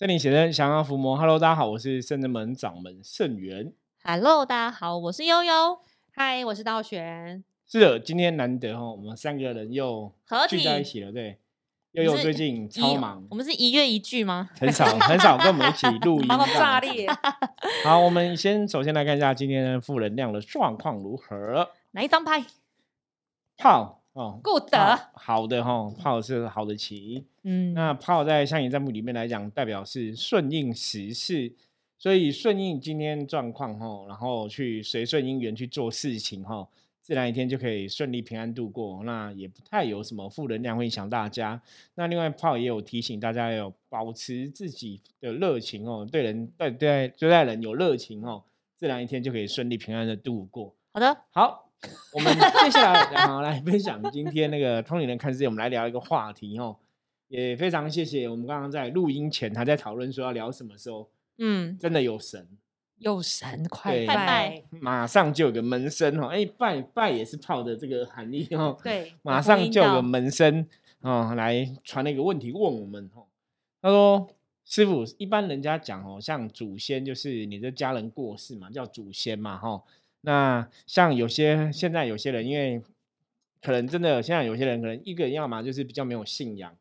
圣灵写真降妖伏魔，Hello，大家好，我是圣人门掌门圣元。Hello，大家好，我是悠悠。嗨，我是道玄。是的，今天难得哈，我们三个人又合聚在一体起了。对，悠悠最近超忙我，们是一月一聚吗？很少很少跟我们一起录音。忙到这样子炸裂，好，我们先首先来看一下今天的负能量的状况如何。哪一张牌炮哦，？Good。好的哈，炮是好的棋。嗯，那炮在象棋占卜里面来讲，代表是顺应时势，所以顺应今天状况哈，然后去随顺因缘去做事情哈，自然一天就可以顺利平安度过。那也不太有什么负能量会影响大家。那另外炮也有提醒大家要保持自己的热情哦，对人对对对待人有热情哦，自然一天就可以顺利平安的度过。好的，好，我们接下来 好来分享今天那个通灵人看世界，我们来聊一个话题哦。也非常谢谢我们刚刚在录音前还在讨论说要聊什么时候，嗯，真的有神，有神快对拜拜，马上就有个门生哦，哎拜拜也是炮的这个含义哦，对，马上就有个到门生哦来传了一个问题问我们哦，他说师傅，一般人家讲哦，像祖先就是你的家人过世嘛，叫祖先嘛哈、那像有些现在有些人，因为可能真的现在有些人可能一个人要么就是比较没有信仰，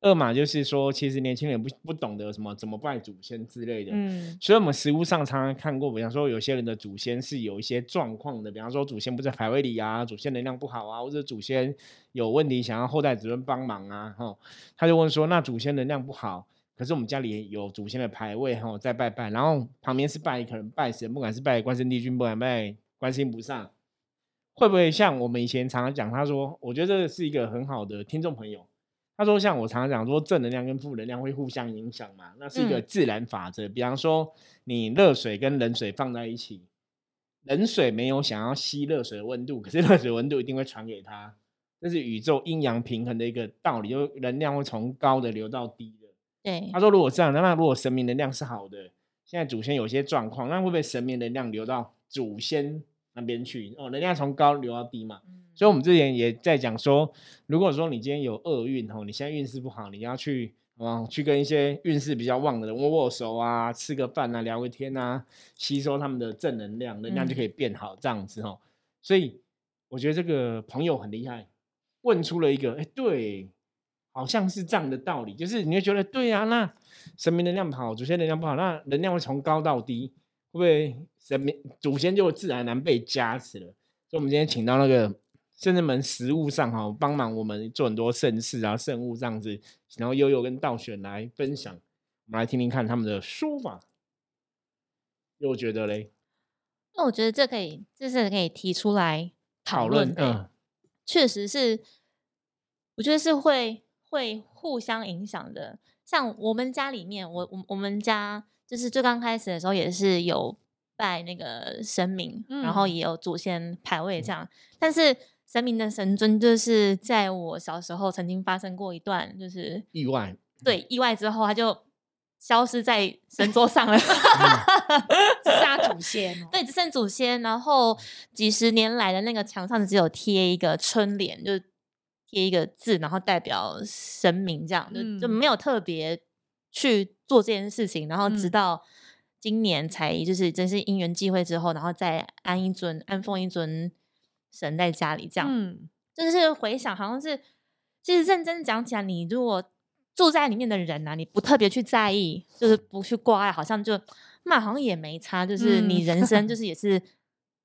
二嘛就是说其实年轻人不不懂得什么怎么拜祖先之类的，嗯，所以我们实物上常常看过，比方说有些人的祖先是有一些状况的，比方说祖先不在牌位里啊，祖先能量不好啊，或者祖先有问题想要后代子孙帮忙啊，哈，他就问说，那祖先能量不好，可是我们家里有祖先的牌位哈，在拜拜，然后旁边是拜可能拜神，不管是拜关圣帝君，不管拜观世音菩萨，会不会像我们以前常常讲？他说，我觉得这是一个很好的听众朋友。他说，像我常常讲说，正能量跟负能量会互相影响嘛，那是一个嗯自然法则。比方说，你热水跟冷水放在一起，冷水没有想要吸热水的温度，可是热水温度一定会传给他，这是宇宙阴阳平衡的一个道理，就能量会从高的流到低的。对他，说，如果这样，那如果神明能量是好的，现在祖先有些状况，那会不会神明能量流到祖先那边去？哦，能量从高流到低嘛。所以，我们之前也在讲说，如果说你今天有厄运哦，你现在运势不好，你要去哦，去跟一些运势比较旺的人握握手啊，吃个饭啊，聊个天啊，吸收他们的正能量，能量就可以变好，这样子哦。所以，我觉得这个朋友很厉害，问出了一个，哎，对，好像是这样的道理，就是你会觉得对啊，那神明能量不好，祖先能量不好，那能量会从高到低，会不会神明祖先就自然而然被加持了？所以，我们今天请到那个圣人门实物上哈，帮忙我们做很多盛事啊、圣物这样子，然后悠悠跟道玄来分享，我们来听听看他们的说法。又觉得嘞，那我觉得这可以，这是可以提出来讨论。嗯，确实是，我觉得是会会互相影响的。像我们家里面，我我我们家就是最刚开始的时候也是有拜那个神明，然后嗯也有祖先牌位这样。但是神明的神尊，就是在我小时候曾经发生过一段，就是意外，对意外之后，他就消失在神桌上了。只剩祖先哦。对，只剩祖先，然后几十年来的那个墙上只有贴一个春联，就贴一个字，然后代表神明，这样就就嗯。没有特别去做这件事情，然后直嗯。到今年才就是真是因缘际会之后，然后再安一尊安奉一尊神在家里，这样，嗯，就是回想好像是，其实认真讲起来，你如果住在里面的人呐、你不特别去在意，就是不去挂碍，好像就那好像也没差，就是你嗯人生就。是也是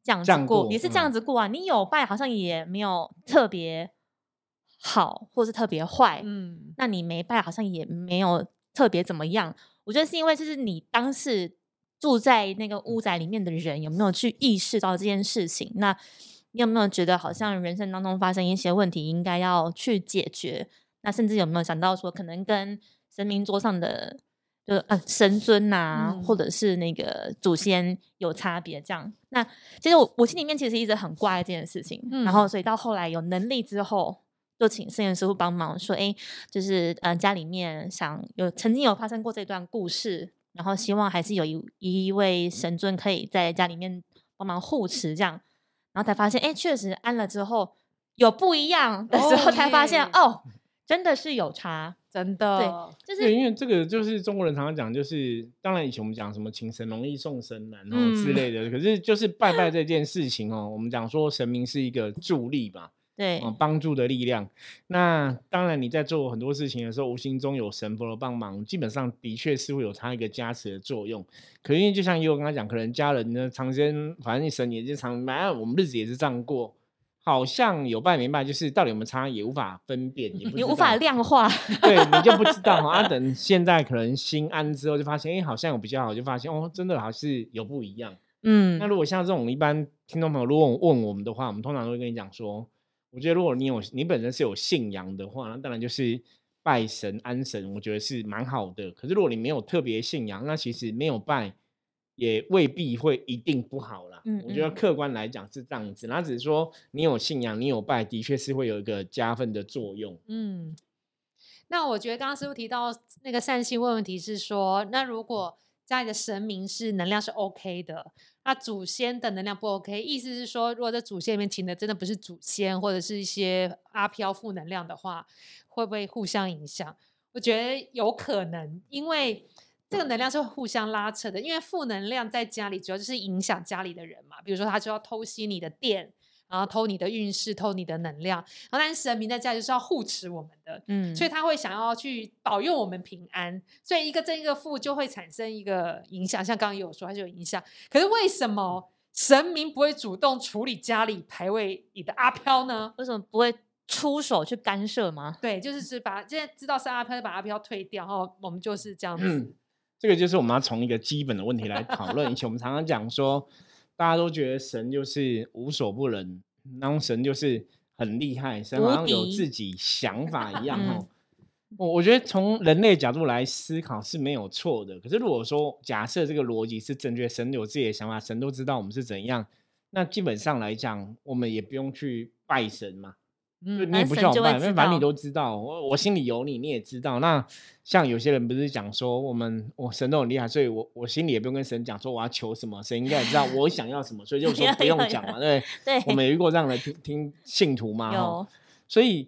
这样过，过也是这样嗯。子过啊。你有拜好像也没有特别好，或是特别坏，嗯，那你没拜好像也没有特别怎么样。我觉得是因为就是你当时住在那个屋宅里面的人有没有去意识到这件事情？那你有没有觉得好像人生当中发生一些问题应该要去解决？那甚至有没有想到说可能跟神明桌上的就呃神尊呐、嗯或者是那个祖先有差别？这样，那其实我我心里面其实一直很挂碍这件事情，然后所以到后来有能力之后。就请圣元师傅帮忙说，哎，就是呃家里面想有曾经有发生过这段故事，然后希望还是有一一位神尊可以在家里面帮忙护持这样，然后才发现，哎，确实安了之后有不一样的时候，哦才发现耶哦，真的是有差。真的，对。就是对，因为这个就是中国人常常讲，就是当然以前我们讲什么请神容易送神难哦之嗯。类的，可是就是拜拜这件事情哦，我们讲说神明是一个助力嘛，对，哦，帮助的力量。那当然你在做很多事情的时候，无形中有神佛的帮忙，基本上的确是会有它一个加持的作用。可因为就像也有跟他讲，可能家人呢长时间，反正神也是常拜，啊我们日子也是这样过。好像有拜没拜，就是到底有没有差也无法分辨，也不你无法量化。对你就不知道哈。啊，等现在可能心安之后，就发现哎、诶好像有比较好，就发现哦，真的还是有不一样。嗯那如果像这种一般听众朋友，如果问我们的话，我们通常都会跟你讲说，我觉得如果你有你本身是有信仰的话，那当然就是拜神安神，我觉得是蛮好的。可是如果你没有特别信仰，那其实没有拜也未必会一定不好啦。嗯我觉得嗯客观来讲是这样子，那只是说你有信仰，你有拜，的确是会有一个加分的作用。嗯。那我觉得刚刚师傅提到那个善心问问题是说，那如果家里的神明是能量是 OK 的，那祖先的能量不 OK，意思是说，如果在祖先里面请的真的不是祖先，或者是一些阿飘负能量的话，会不会互相影响？我觉得有可能，因为这个能量是互相拉扯的。因为负能量在家里主要就是影响家里的人嘛，比如说他就要偷袭你的电，然后偷你的运势，偷你的能量。然后但是神明在家就是要护持我们的，嗯，所以他会想要去保佑我们平安，所以一个正一个负就会产生一个影响，像刚刚也有说它就有影响。可是为什么神明不会主动处理家里排位里的阿飘呢？为什么不会出手去干涉吗？对，就是是把现在知道是阿飘，就把阿飘退掉，然后我们就是这样子。嗯，这个就是我们要从一个基本的问题来讨论。以前我们常常讲说，大家都觉得神就是无所不能，然后神就是很厉害，神好像有自己想法一样嗯哦。我我觉得从人类角度来思考是没有错的。可是如果说假设这个逻辑是正确，神有自己的想法，神都知道我们是怎样，那基本上来讲，我们也不用去拜神嘛。就嗯你也不需要拜，因为反正你都知道，我我心里有你，你也知道。那像有些人不是讲说，我们我神都很厉害，所以我我心里也不用跟神讲说我要求什么，神应该也知道我想要什么，所以就说 不用讲嘛，对对？我们有遇过这样的听听信徒嘛，有所以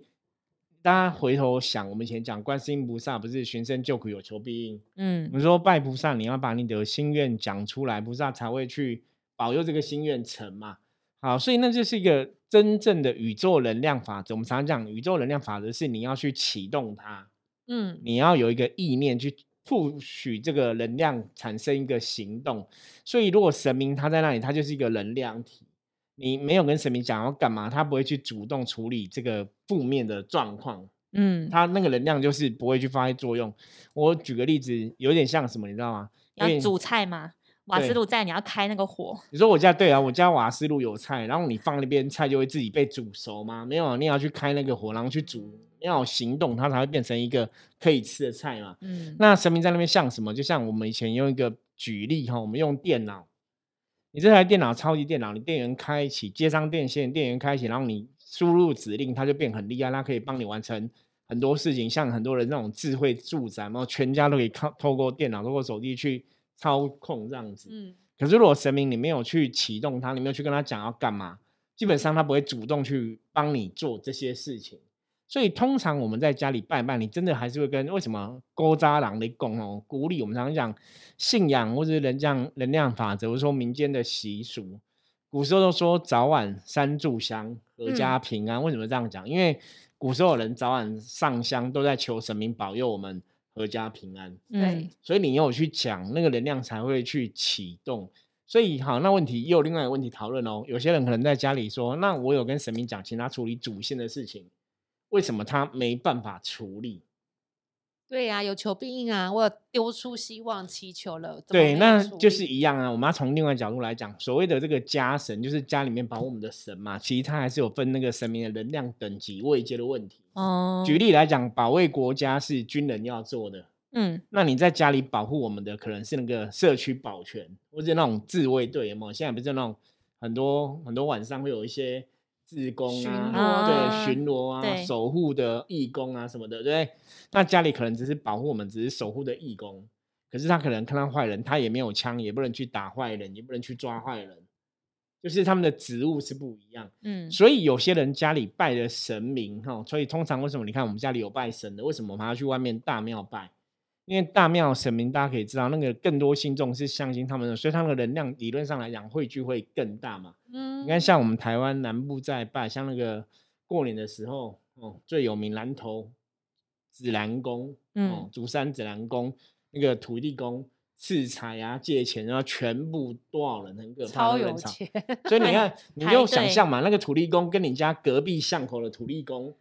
大家回头想，我们以前讲观世音菩萨不是寻声救苦有求必应，嗯我们说拜菩萨，你要把你的心愿讲出来，菩萨才会去保佑这个心愿成嘛。好，所以那就是一个真正的宇宙能量法则。我们常常讲，宇宙能量法则是你要去启动它，嗯你要有一个意念去促许这个能量产生一个行动。所以，如果神明他在那里，他就是一个能量体。你没有跟神明讲要干嘛，他不会去主动处理这个负面的状况。嗯，他那个能量就是不会去发挥作用。我举个例子，有点像什么，你知道吗？要煮菜嘛，瓦斯对炉在，你要开那个火。你说我家对啊，我家瓦斯炉有菜，然后你放那边菜就会自己被煮熟吗？没有啊，你要去开那个火，然后去煮，要有行动，它才会变成一个可以吃的菜嘛。嗯，那神明在那边像什么？就像我们以前用一个举例哈，我们用电脑，你这台电脑超级电脑，你电源开启，接上电线，电源开启，然后你输入指令，它就变很厉害，它可以帮你完成很多事情。像很多人那种智慧住宅，然后全家都可以靠透过电脑、透过手机去操控这样子。嗯可是如果神明你没有去启动它，你没有去跟他讲要干嘛，基本上他不会主动去帮你做这些事情。所以通常我们在家里拜拜，你真的还是会跟为什么勾扎郎的供哦，鼓励我们常常讲信仰或者是能量能量法则，或者说民间的习俗。古时候都说早晚三炷香，阖家平安。为什么这样讲？因为古时候的人早晚上香都在求神明保佑我们阖家平安。对，所以你有去讲那个能量才会去启动。所以好，那问题又有另外一个问题讨论哦。有些人可能在家里说，那我有跟神明讲，请他处理祖先的事情，为什么他没办法处理？对呀、有求必应啊！我有丢出希望，祈求了，对，那就是一样啊。我们要从另外角度来讲，所谓的这个家神，就是家里面保护我们的神嘛。其实它还是有分那个神明的能量等级、位阶的问题。哦，举例来讲，保卫国家是军人要做的，嗯那你在家里保护我们的可能是那个社区保全，或者那种自卫队，有没有？现在不是那种很多很多晚上会有一些自工巡啊，逻对，巡逻啊，守护的义工啊什么的，对不对？那家里可能只是保护我们，只是守护的义工，可是他可能看到坏人，他也没有枪，也不能去打坏人，也不能去抓坏人，就是他们的职务是不一样。嗯，所以有些人家里拜的神明哈，所以通常为什么你看我们家里有拜神的，为什么我们还要去外面大庙拜？因为大庙神明大家可以知道，那个更多信众是相信他们的，所以他们的能量理论上来讲汇聚会更大嘛。嗯你看，像我们台湾南部在拜，像那个过年的时候，哦，最有名南投紫兰宫，哦嗯，竹山紫兰宫那个土地公赐财啊、借钱，然后全部多少人，很可怕，超有钱，所以你看，你排就想队。象嘛，那个土地公跟你家隔壁巷口的土地公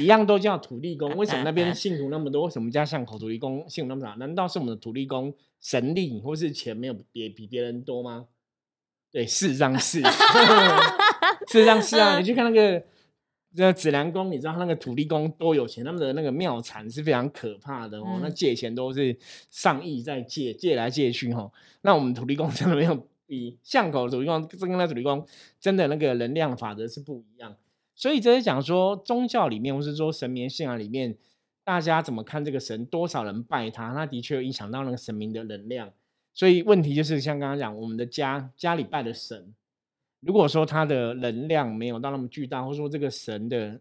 一样，都叫土地公。为什么那边信徒那么多？为什么家巷口土地公信徒那么少？难道是我们的土地公神力或是钱没有别比别人多吗？对，事实上是，事实上是啊。你去看那个这紫兰宫，你知道他那个土地公多有钱，他们的那个庙产是非常可怕的哦。那嗯借钱都是上亿在借，借来借去哈、哦。那我们土地公真的没有比巷口的土地公，跟那土地公真的那个能量法则是不一样。所以这是讲说宗教里面，或是说神明信仰里面，大家怎么看这个神，多少人拜他，那的确有影响到那个神明的能量。所以问题就是像刚刚讲，我们的家家里拜的神，如果说他的能量没有到那么巨大，或者说这个神的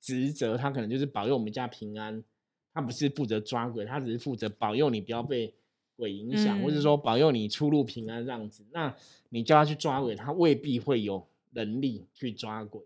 职责，他可能就是保佑我们家平安，他不是负责抓鬼，他只是负责保佑你不要被鬼影响，或者嗯说保佑你出入平安这样子。那你叫他去抓鬼，他未必会有能力去抓鬼。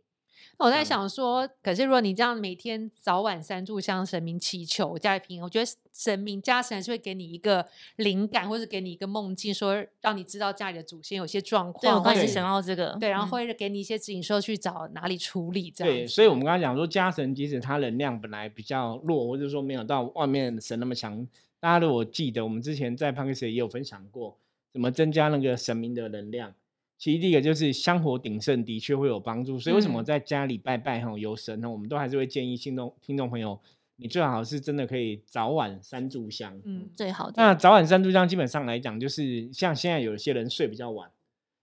我在嗯想说，可是如果你这样每天早晚三炷香神明祈求家里平安，我觉得神明家神还是会给你一个灵感，或者给你一个梦境，说让你知道家里的祖先有些状对，我况，或者刚才是想到这个，对，然后嗯会给你一些指引，说去找哪里处理这样对，所以我们刚才讲说，家神即使他能量本来比较弱，或者说没有到外面神那么强，大家如果记得，我们之前在 p a n k 也有分享过，怎么增加那个神明的能量。其实第一个就是香火鼎盛，的确会有帮助。所以为什么嗯在家里拜拜哈有神呢？我们都还是会建议听众听众朋友，你最好是真的可以早晚三炷香。嗯，最好的。那早晚三炷香基本上来讲，就是像现在有些人睡比较晚，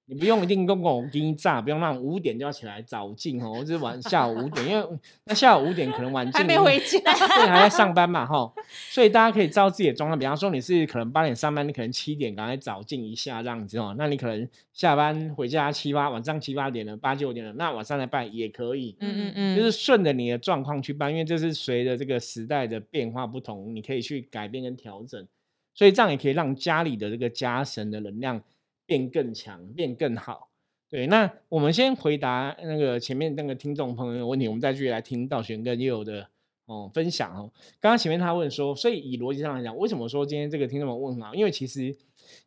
你不用一定公公给你炸，不用那种五点就要起来早进哦，或者是晚下午五点，因为那下午五点可能晚进还没回家，对，还在上班嘛哈，所以大家可以照自己的状况，比方说你是可能八点上班，你可能七点赶快早进一下这样子哦，那你可能下班回家七八晚上七八点了，八九点了，那晚上来拜也可以。嗯嗯嗯，就是顺着你的状况去办，因为这是随着这个时代的变化不同，你可以去改变跟调整，所以这样也可以让家里的这个家神的能量变更强，变更好。对，那我们先回答那个前面那个听众朋友的问题，我们再继续来听道玄跟佑的哦分享哦。刚刚前面他问说，所以以逻辑上来讲，为什么说今天这个听众朋友问很好？因为其实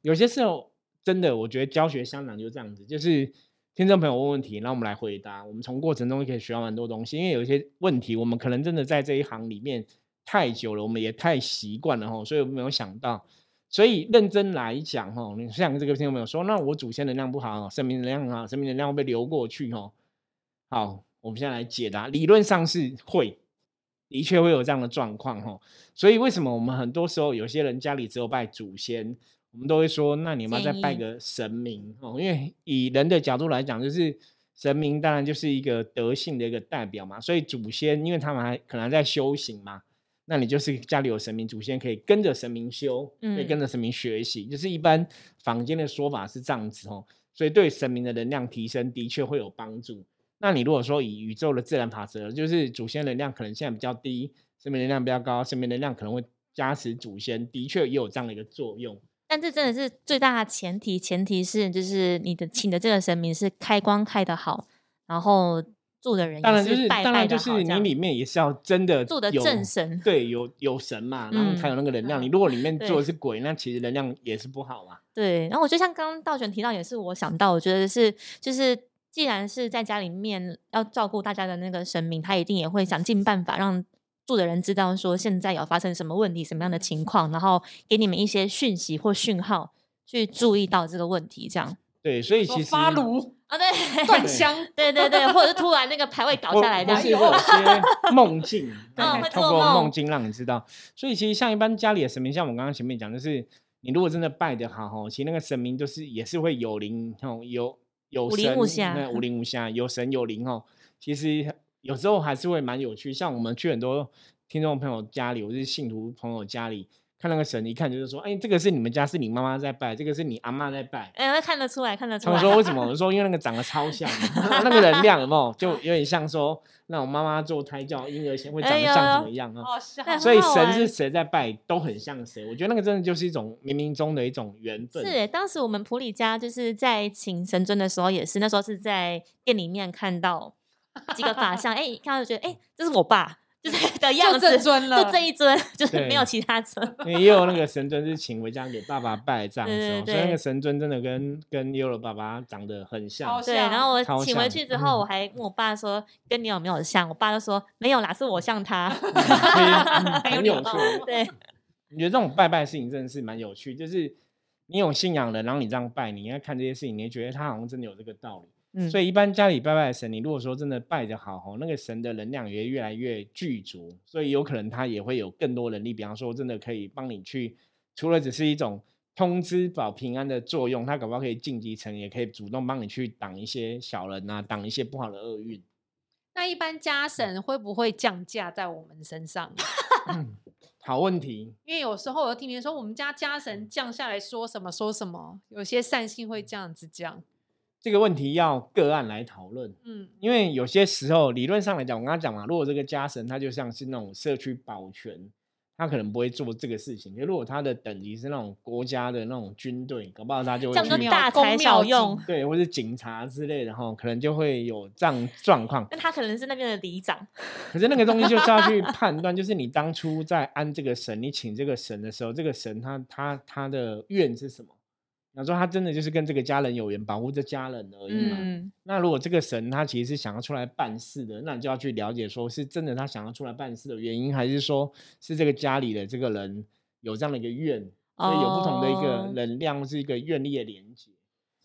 有些时候真的，我觉得教学相长就这样子，就是听众朋友问问题，然后我们来回答，我们从过程中可以学到蛮多东西。因为有一些问题，我们可能真的在这一行里面太久了，我们也太习惯了哈，所以我没有想到。所以认真来讲哈，你像这个听众朋友说，那我祖先能量不好，神明能量很好，神明能量会被流过去哈。好，我们现在来解答，理论上是会，的确会有这样的状况哈。所以为什么我们很多时候有些人家里只有拜祖先，我们都会说，那你们要再拜个神明哦，因为以人的角度来讲，就是神明当然就是一个德性的一个代表嘛，所以祖先因为他们还可能还在修行嘛，那你就是家里有神明，祖先可以跟着神明修，可以跟嗯着神明学习，就是一般坊间的说法是这样子哦，所以对神明的能量提升的确会有帮助。那你如果说以宇宙的自然法则，就是祖先能量可能现在比较低，神明能量比较高，神明能量可能会加持祖先，的确也有这样的一个作用。但这真的是最大的前提，前提是就是你的请的这个神明是开光开的好，然后住的人当然就是当然拜拜就是你里面也是要真的住的正神对，有有神嘛，然后才有那个能量。嗯你如果里面对做的是鬼，那其实能量也是不好嘛。对，然后我就像刚刚道玄提到，也是我想到，我觉得是就是，既然是在家里面要照顾大家的那个神明，他一定也会想尽办法让住的人知道说现在有发生什么问题、什么样的情况，然后给你们一些讯息或讯号，去注意到这个问题，这样对，所以其实发炉、啊，对，断香，对对对，或者是突然那个牌位倒下来这样是会有些梦境，对 嗯会透过梦梦境让你知道。所以其实像一般家里的神明，像我刚刚前面讲，就是你如果真的拜的好吼，其实那个神明就是也是会有灵吼，有有神那无灵无瑕，有神有灵哦。其实有时候还是会蛮有趣，像我们去很多听众朋友家里，或是信徒朋友家里。看那个神，一看就是说，哎，这个是你们家是你妈妈在拜，这个是你阿妈在拜。哎，看得出来，看得出来。他们说为什么？我说因为那个长得超像，那个能量有没有？就有点像说，那种妈妈做胎教婴儿先会长得像怎么样啊？所以神是谁在拜，都很像谁。我觉得那个真的就是一种冥冥中的一种缘分。是，当时我们普里家就是在请神尊的时候，也是那时候是在店里面看到几个法像，哎，看到就觉得，哎，这是我爸。就是的样子，就这尊了，就这一尊，就是没有其他尊。也有那 个神尊是请回家给爸爸拜这样子，所以那个神尊真的跟跟优了爸爸长得很像。对，然后我请回去之后，我还问我爸说，跟你有没有像？我爸就说没有啦，是我像他。很有趣。对，你觉得这种拜拜事情真的是蛮有趣，就是你有信仰的，然后你这样拜，你应该看这些事情，你觉得他好像真的有这个道理。所以一般家里拜拜的神，你如果说真的拜的好吼，那个神的能量也越来越具足，所以有可能他也会有更多能力。比方说，真的可以帮你去，除了只是一种通知保平安的作用，他可不好可以晋级成，也可以主动帮你去挡一些小人啊，挡一些不好的厄运。那一般家神会不会降价在我们身上？好问题。因为有时候我听别人说，我们家家神降下来说什么说什么，有些善性会这样子讲。这个问题要个案来讨论，嗯，因为有些时候理论上来讲，我刚刚讲嘛，如果这个家神他就像是那种社区保全，他可能不会做这个事情。如果他的等级是那种国家的那种军队，搞不好他就会去大材小用，对，或是警察之类的哈，可能就会有这样状况。那他可能是那边的里长，可是那个东西就是要去判断，就是你当初在安这个神，你请这个神的时候，这个神他他他的愿是什么？想说他真的就是跟这个家人有缘，保护这家人而已嘛。那如果这个神他其实是想要出来办事的，那你就要去了解，说是真的他想要出来办事的原因，还是说是这个家里的这个人有这样的一个愿，所以有不同的一个能量，是一个愿力的连接。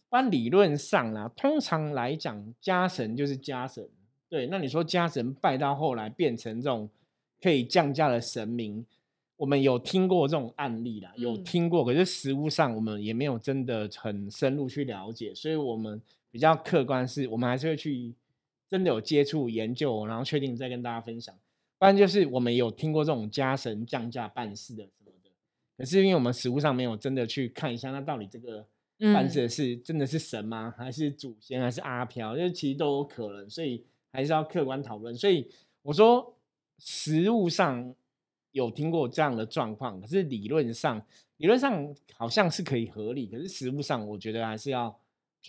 但理论上啦，通常来讲，家神就是家神。对，那你说家神拜到后来变成这种可以降价的神明。我们有听过这种案例啦，有听过，可是实物上我们也没有真的很深入去了解，所以我们比较客观是，我们还是会去真的有接触研究，然后确定再跟大家分享。不然就是我们有听过这种家神降价办事的什么的，可是因为我们实物上没有真的去看一下，那到底这个办事的是真的是神吗？还是祖先？还是阿飘？因为其实都有可能，所以还是要客观讨论。所以我说实物上。有听过这样的状况，可是理论上，理论上好像是可以合理，可是实物上，我觉得还是要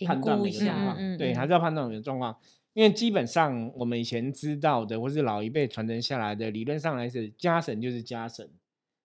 判断每个状况，对，还是要判断每个状况，因为基本上我们以前知道的，或是老一辈传承下来的，理论上来是家神就是家神，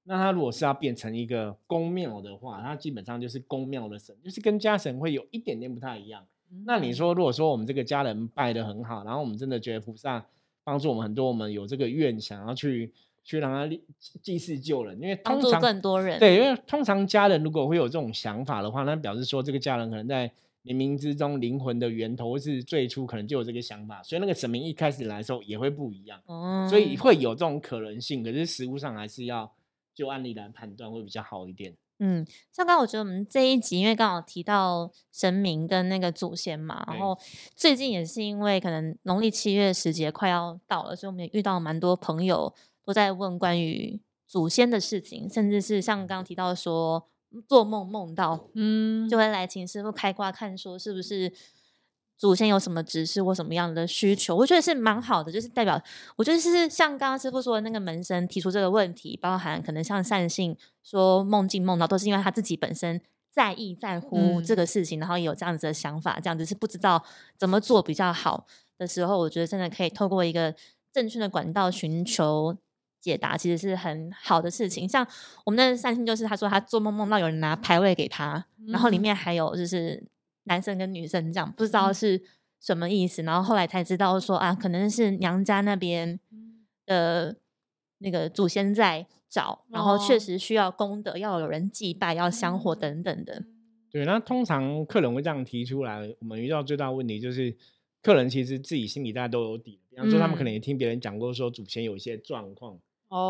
那他如果是要变成一个公庙的话，他基本上就是公庙的神，就是跟家神会有一点点不太一样。那你说，如果说我们这个家人拜的很好，然后我们真的觉得菩萨帮助我们很多，我们有这个愿想要去。去让他祭祀救人，因为通常更多人对，因为通常家人如果会有这种想法的话，那表示说这个家人可能在冥冥之中灵魂的源头是最初可能就有这个想法，所以那个神明一开始来的时候也会不一样，哦，所以会有这种可能性。可是实物上还是要就案例来判断会比较好一点。嗯，像刚我觉得我们这一集因为刚好提到神明跟那个祖先嘛，然后最近也是因为可能农历七月时节快要到了，所以我们也遇到蛮多朋友。都在问关于祖先的事情，甚至是像刚刚提到说做梦梦到，嗯，就会来请师傅开挂看，说是不是祖先有什么指示或什么样的需求？我觉得是蛮好的，就是代表我觉得是像刚刚师傅说的那个门生提出这个问题，包含可能像善信说梦境梦到，都是因为他自己本身在意在乎这个事情，然后有这样子的想法，这样子是不知道怎么做比较好的时候，我觉得真的可以透过一个正确的管道寻求。解答其实是很好的事情，像我们的善心就是他说他做梦梦到有人拿牌位给他，然后里面还有就是男生跟女生这样，不知道是什么意思，然后后来才知道说啊，可能是娘家那边的那个祖先在找，然后确实需要功德，要有人祭拜，要香火等等的。对，那通常客人会这样提出来，我们遇到最大问题就是客人其实自己心里大家都有底，比方说他们可能也听别人讲过说祖先有一些状况。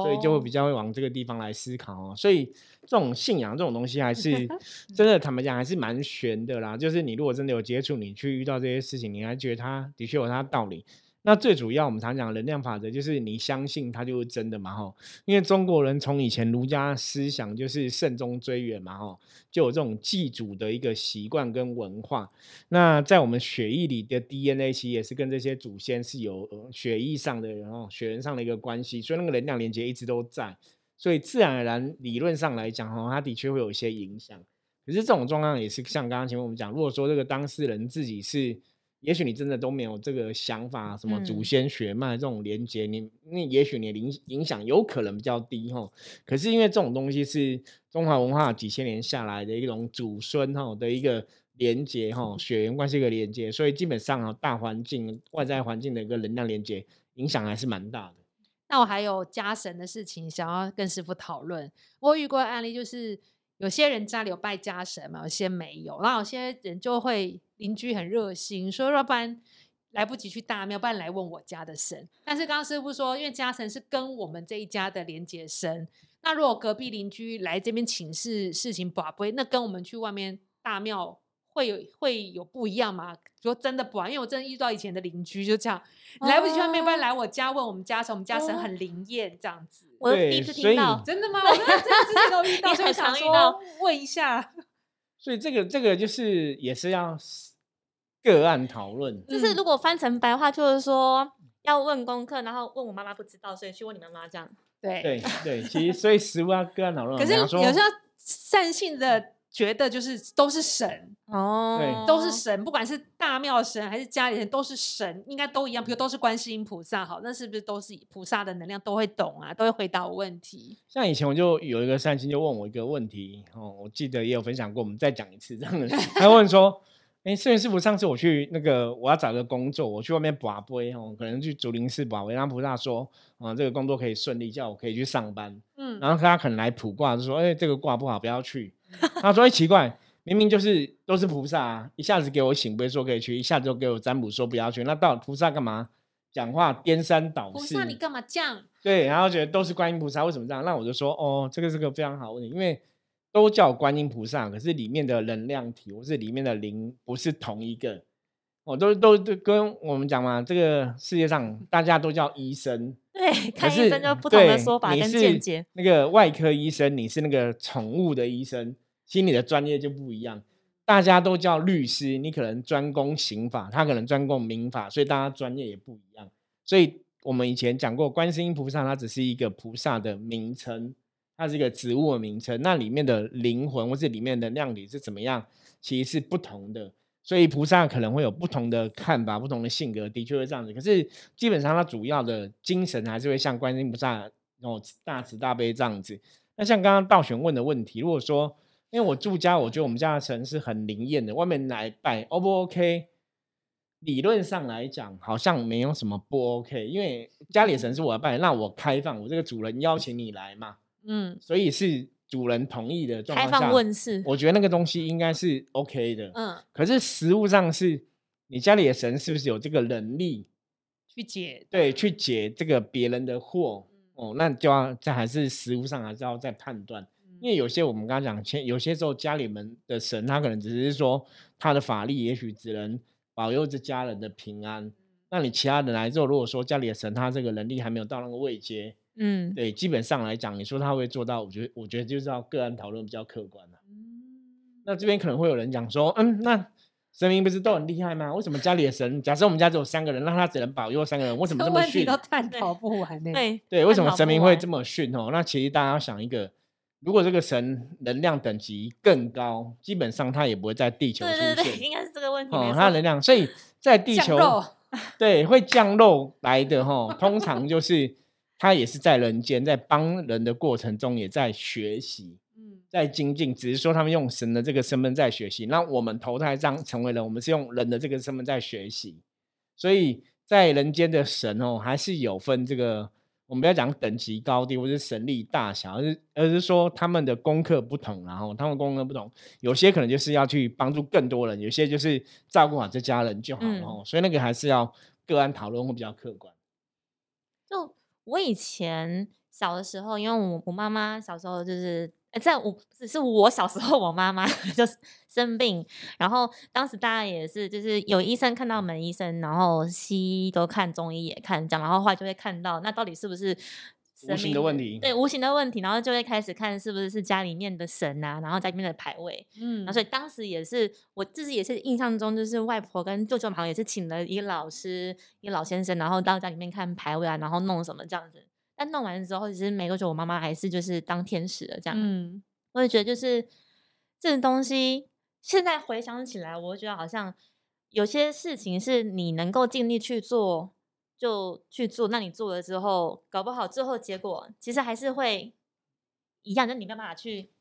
所以就会比较会往这个地方来思考哦。所以这种信仰这种东西还是 真的，坦白讲还是蛮玄的啦。就是你如果真的有接触，你去遇到这些事情，你还觉得它的确有它的道理。那最主要我们常讲能量法则，就是你相信它就是真的嘛吼。因为中国人从以前儒家思想就是慎终追远嘛吼，就有这种祭祖的一个习惯跟文化。那在我们血液里的 DNA 其实也是跟这些祖先是有血液上的然后血缘上的一个关系，所以那个能量连接一直都在。所以自然而然理论上来讲哈，它的确会有一些影响。可是这种状况也是像刚刚前面我们讲，如果说这个当事人自己是，也许你真的都没有这个想法，什么祖先血脉这种连接，你那也许你的影影响有可能比较低哈。可是因为这种东西是中华文化几千年下来的一种祖孙哈的一个连接哈，血缘关系的连接，所以基本上啊，大环境外在环境的一个能量连接影响还是蛮大的。那我还有家神的事情想要跟师傅讨论。我遇过案例，就是有些人家里有拜家神嘛，有些没有。然后有些人就会邻居很热心，说要不然来不及去大庙，不然来问我家的神。但是刚刚师傅说，因为家神是跟我们这一家的连接神，那如果隔壁邻居来这边请示事情不会，那跟我们去外面大庙。会有会有不一样吗？说真的不啊，因为我真的遇到以前的邻居就这样，来不及去外面，不然来我家问我们家神，我们家神很灵验这样子。我第一次听到，真的吗？我真的之前都遇到，所以想说问一下。所以这个这个就是也是要个案讨论。就是如果翻成白话，就是说要问功课，然后问我妈妈不知道，所以去问你妈妈这样。对对对，其实 所以食物要个案讨论。可是有时候善性的。觉得就是都是神哦，对，都是神，不管是大庙神还是家里人都是神，应该都一样。比如都是观世音菩萨，好，那是不是都是菩萨的能量都会懂啊，都会回答我问题？像以前我就有一个善心就问我一个问题哦，我记得也有分享过，我们再讲一次这样的。他问说：“哎，摄影师傅，上次我去那个我要找个工作，我去外面拔杯哦，可能去竹林寺拔杯，让菩萨说啊，这个工作可以顺利，叫我可以去上班。嗯，然后他可能来卜卦，就说：哎，这个卦不好，不要去。”他说：“奇怪，明明就是都是菩萨，啊，一下子给我醒杯说可以去，一下子就给我占卜说不要去。那到菩萨干嘛讲话颠三倒四？菩萨你干嘛这样？对，然后觉得都是观音菩萨，为什么这样？那我就说哦，这个是个非常好问题，因为都叫观音菩萨，可是里面的能量体或是里面的灵不是同一个。我，都都都跟我们讲嘛，这个世界上大家都叫医生，对，看医生就不同的说法跟见解。那个外科医生，你是那个宠物的医生。”心理的专业就不一样，大家都叫律师，你可能专攻刑法，他可能专攻民法，所以大家专业也不一样。所以我们以前讲过，观世音菩萨它只是一个菩萨的名称，它是一个植物的名称，那里面的灵魂或是里面的量体是怎么样，其实是不同的。所以菩萨可能会有不同的看法、不同的性格，的确会这样子。可是基本上它主要的精神还是会像观世音菩萨哦大慈大悲这样子。那像刚刚道玄问的问题，如果说因为我住家，我觉得我们家的神是很灵验的。外面来拜，O 不 OK？理论上来讲，好像没有什么不 OK。因为家里的神是我拜，那我开放，我这个主人邀请你来嘛，嗯，所以是主人同意的状况下，开放问世，我觉得那个东西应该是 OK 的，嗯。可是实物上是，你家里的神是不是有这个能力去解？对，去解这个别人的祸哦，那就要这还是实物上还是要再判断。因为有些我们刚刚讲，前有些时候家里面的神，他可能只是说他的法力，也许只能保佑这家人的平安。那你其他人来之后，如果说家里的神他这个能力还没有到那个位阶，嗯，对，基本上来讲，你说他会做到，我觉得我觉得就是要个案讨论比较客观了。那这边可能会有人讲说，嗯，那神明不是都很厉害吗？为什么家里的神，假设我们家只有三个人，那他只能保佑三个人，为什么这么逊？都探讨不完呢？对对，为什么神明会这么逊哦？那其实大家要想一个。如果这个神能量等级更高，基本上他也不会在地球出现。对对对，应该是这个问题。哦，它的能量，所以在地球，对，会降肉来的哈。通常就是 他也是在人间，在帮人的过程中也在学习，嗯，在精进。只是说他们用神的这个身份在学习，那我们投胎这样成为人，我们是用人的这个身份在学习。所以在人间的神哦，还是有分这个。我们不要讲等级高低或者神力大小，而是而是说他们的功课不同，然后他们功课不同，有些可能就是要去帮助更多人，有些就是照顾好这家人就好了。所以那个还是要个案讨论会比较客观。就我以前小的时候，因为我我妈妈小时候就是呃在我只是我小时候，我妈妈 就是生病，然后当时大家也是就是有医生看到门医生，然后西医都看，中医也看，这样，然后后来就会看到那到底是不是无形的问题，对无形的问题，然后就会开始看是不是是家里面的神啊，然后家里面的牌位，嗯那所以当时也是我自己也是印象中，就是外婆跟舅舅好像也是请了一个老师，一个老先生，然后到家里面看牌位啊，然后弄什么这样子。但弄完之后，其实没多久，我妈妈还是就是当天使了这样。嗯我也觉得就是这种东西，现在回想起来，我觉得好像有些事情是你能够尽力去做，就去做。那你做了之后，搞不好最后结果其实还是会一样，就你没办法去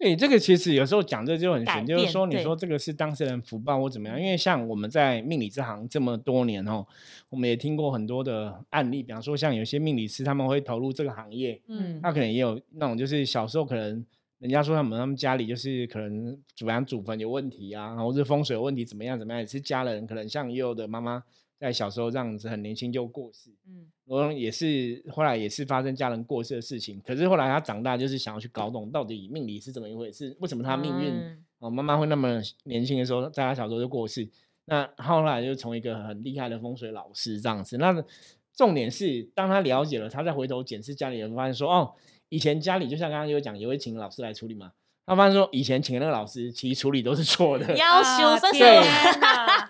对，这个其实有时候讲这就很改玄，就是变说你对。说这个是当事人福报或怎么样，因为像我们在命理这行这么多年哦，我们也听过很多的案例，比方说像有些命理师他们会投入这个行业，嗯。他可能也有那种就是小时候可能人家说他们他们家里就是可能主阳祖坟有问题啊，或者风水有问题怎么样怎么样，也是家人可能像也有的妈妈在小时候这样子很年轻就过世，嗯然后也是后来也是发生家人过世的事情，可是后来他长大就是想要去搞懂到底命理是怎么一回事，为什么他命运、嗯哦妈妈会那么年轻的时候在他小时候就过世，那后来就从一个很厉害的风水老师这样子。那重点是当他了解了，他再回头检视家里人，发现说哦，以前家里就像刚刚有讲，也会请老师来处理嘛。他发现说以前请的那个老师其实处理都是错的，要啊求分手天对哪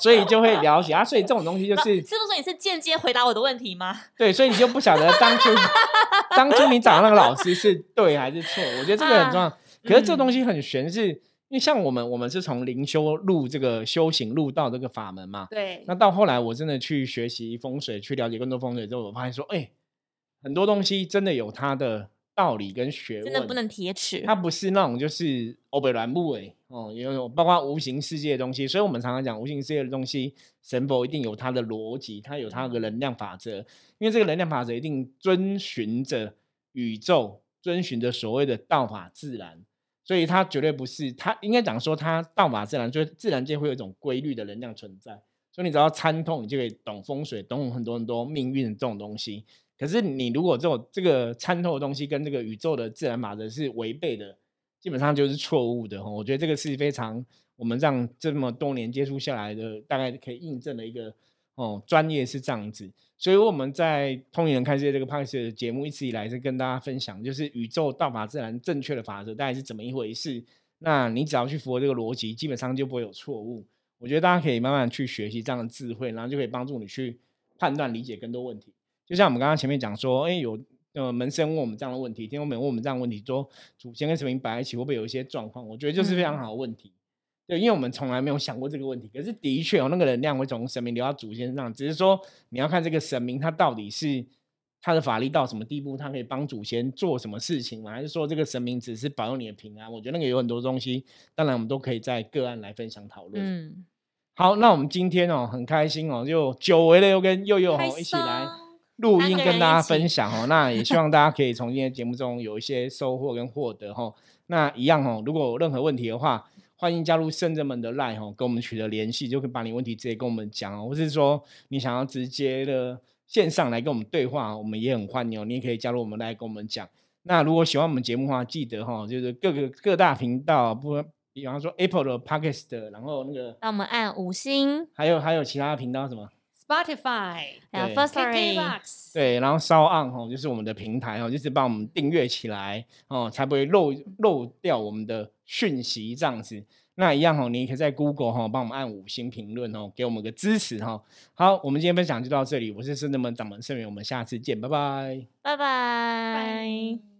所以就会了解啊。所以这种东西就是是不是说你是间接回答我的问题吗？对，所以你就不晓得当初当初你找的那个老师是对还是错。我觉得这个很重要。可是这嗯东西很玄是，因为像我们我们是从灵修入这个修行入到这个法门嘛。对那到后来我真的去学习风水，去了解更多风水之后，我发现说，哎、很多东西真的有它的道理跟学问，真的不能铁齿。它不是那种就是欧北软木诶哦，也有包括无形世界的东西，所以我们常常讲无形世界的东西，神佛一定有它的逻辑，它有它的能量法则，因为这个能量法则一定遵循着宇宙，遵循着所谓的道法自然，所以它绝对不是它应该讲说它道法自然，就是自然界会有一种规律的能量存在，所以你只要参透，你就可以懂风水，懂很多很多命运这种东西。可是你如果这种这个参透的东西跟这个宇宙的自然法则是违背的，基本上就是错误的。我觉得这个是非常我们这样这么多年接触下来的，大概可以印证的一个哦专业是这样子。所以我们在通灵人看世界这个 p o d 的节目一直以来是跟大家分享，就是宇宙道法自然正确的法则大概是怎么一回事。那你只要去符合这个逻辑，基本上就不会有错误。我觉得大家可以慢慢去学习这样的智慧，然后就可以帮助你去判断、理解更多问题。就像我们刚刚前面讲说，哎，有呃门生问我们这样的问题，天公们问我们这样的问题，说祖先跟神明摆在一起会不会有一些状况？我觉得就是非常嗯好的问题。对，因为我们从来没有想过这个问题，可是的确有那个能量会从神明流到祖先身上，只是说你要看这个神明他到底是他的法力到什么地步，他可以帮祖先做什么事情吗？还是说这个神明只是保佑你的平安？我觉得那个有很多东西，当然我们都可以在个案来分享讨论。嗯，好，那我们今天哦很开心哦，就久违了又跟佑佑开哦一起来心录音跟大家分享哦。那也希望大家可以从今天的节目中有一些收获跟获得哦。那一样哦，如果有任何问题的话，欢迎加入圣人们的 line 哦，跟我们取得联系，就可以把你问题直接跟我们讲哦，或是说你想要直接的线上来跟我们对话，我们也很欢迎哦。你也可以加入我们来跟我们讲。那如果喜欢我们节目的话，记得哈、就是各个各大频道，不，比方说 Apple 的 Podcast，然后那个让我们按五星，还有还有其他的频道什么？Spotify、还有对 First Story，KKBox，对，然后稍按哦，就是我们的平台哦，就是帮我们订阅起来哦，才不会漏漏掉我们的讯息这样子。那一样哦，你也可以在 Google 哈、帮我们按五星评论哦，给我们个支持哈、好，我们今天分享就到这里，我是圣人门掌门圣元，我们下次见，拜拜。拜拜。拜。